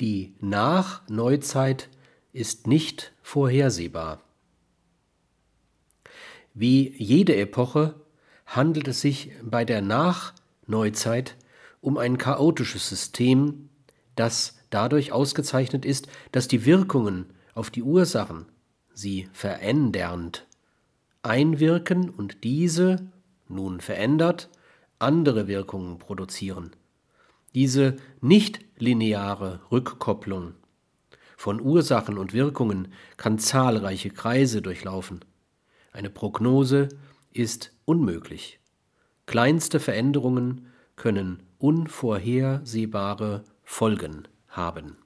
Die Nachneuzeit ist nicht vorhersehbar. Wie jede Epoche handelt es sich bei der Nachneuzeit um ein chaotisches System, das dadurch ausgezeichnet ist, dass die Wirkungen auf die Ursachen, sie verändernd, einwirken und diese, nun verändert, andere Wirkungen produzieren. Diese nicht-lineare Rückkopplung von Ursachen und Wirkungen kann zahlreiche Kreise durchlaufen. Eine Prognose ist unmöglich. Kleinste Veränderungen können unvorhersehbare Folgen haben.